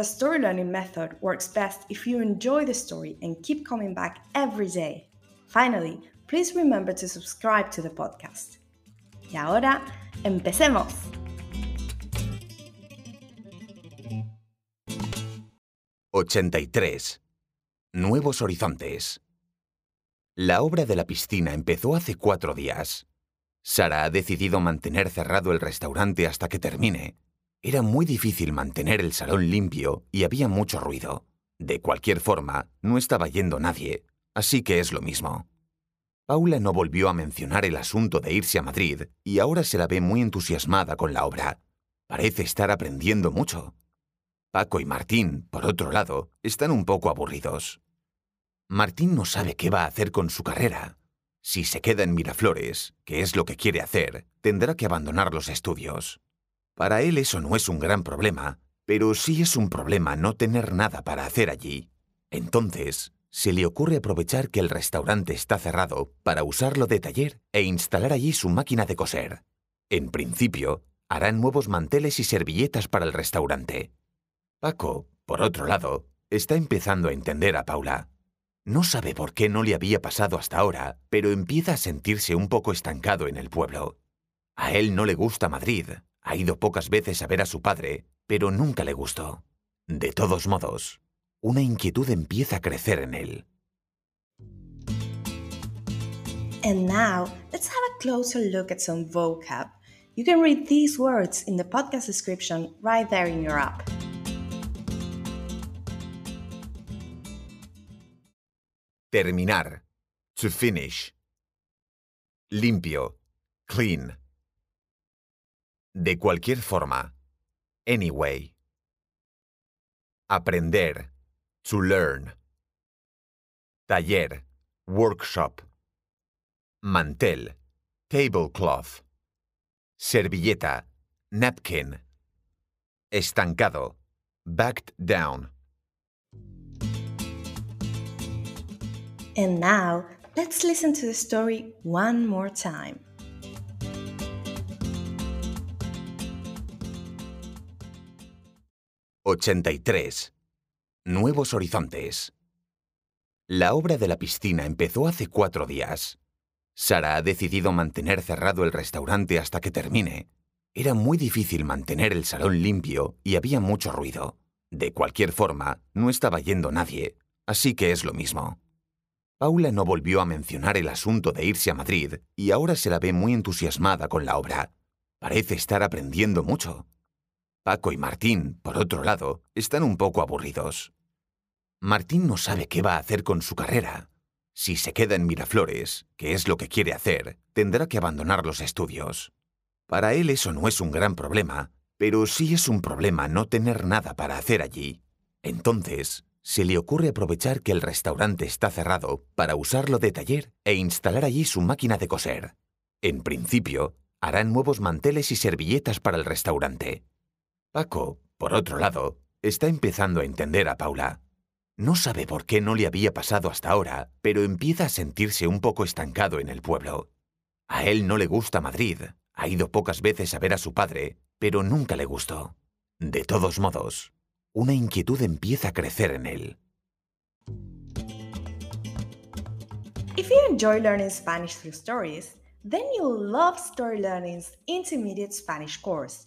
the story learning method works best if you enjoy the story and keep coming back every day. Finally, please remember to subscribe to the podcast. Y ahora, empecemos. ¡83! Nuevos horizontes. La obra de la piscina empezó hace cuatro días. Sara ha decidido mantener cerrado el restaurante hasta que termine. Era muy difícil mantener el salón limpio y había mucho ruido. De cualquier forma, no estaba yendo nadie, así que es lo mismo. Paula no volvió a mencionar el asunto de irse a Madrid y ahora se la ve muy entusiasmada con la obra. Parece estar aprendiendo mucho. Paco y Martín, por otro lado, están un poco aburridos. Martín no sabe qué va a hacer con su carrera. Si se queda en Miraflores, que es lo que quiere hacer, tendrá que abandonar los estudios. Para él eso no es un gran problema, pero sí es un problema no tener nada para hacer allí. Entonces, se le ocurre aprovechar que el restaurante está cerrado para usarlo de taller e instalar allí su máquina de coser. En principio, harán nuevos manteles y servilletas para el restaurante. Paco, por otro lado, está empezando a entender a Paula. No sabe por qué no le había pasado hasta ahora, pero empieza a sentirse un poco estancado en el pueblo. A él no le gusta Madrid, ha ido pocas veces a ver a su padre, pero nunca le gustó. De todos modos, una inquietud empieza a crecer en él. And now, let's have a closer look at some vocab. You can read these words in the podcast description right there in your app. Terminar. To finish. Limpio. Clean. De cualquier forma. Anyway. Aprender. To learn. Taller. Workshop. Mantel. Tablecloth. Servilleta. Napkin. Estancado. Backed down. And now, let's listen to the story one more time. ¡83! Nuevos horizontes. La obra de la piscina empezó hace cuatro días. Sara ha decidido mantener cerrado el restaurante hasta que termine. Era muy difícil mantener el salón limpio y había mucho ruido. De cualquier forma, no estaba yendo nadie, así que es lo mismo. Paula no volvió a mencionar el asunto de irse a Madrid y ahora se la ve muy entusiasmada con la obra. Parece estar aprendiendo mucho. Paco y Martín, por otro lado, están un poco aburridos. Martín no sabe qué va a hacer con su carrera. Si se queda en Miraflores, que es lo que quiere hacer, tendrá que abandonar los estudios. Para él eso no es un gran problema, pero sí es un problema no tener nada para hacer allí. Entonces, se le ocurre aprovechar que el restaurante está cerrado para usarlo de taller e instalar allí su máquina de coser. En principio, harán nuevos manteles y servilletas para el restaurante. Paco, por otro lado, está empezando a entender a Paula. No sabe por qué no le había pasado hasta ahora, pero empieza a sentirse un poco estancado en el pueblo. A él no le gusta Madrid, ha ido pocas veces a ver a su padre, pero nunca le gustó. De todos modos, una inquietud empieza a crecer en él. If you enjoy learning Spanish through stories, then you'll love Story Learning's intermediate Spanish course,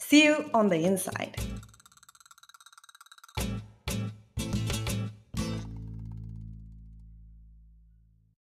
See you on the inside.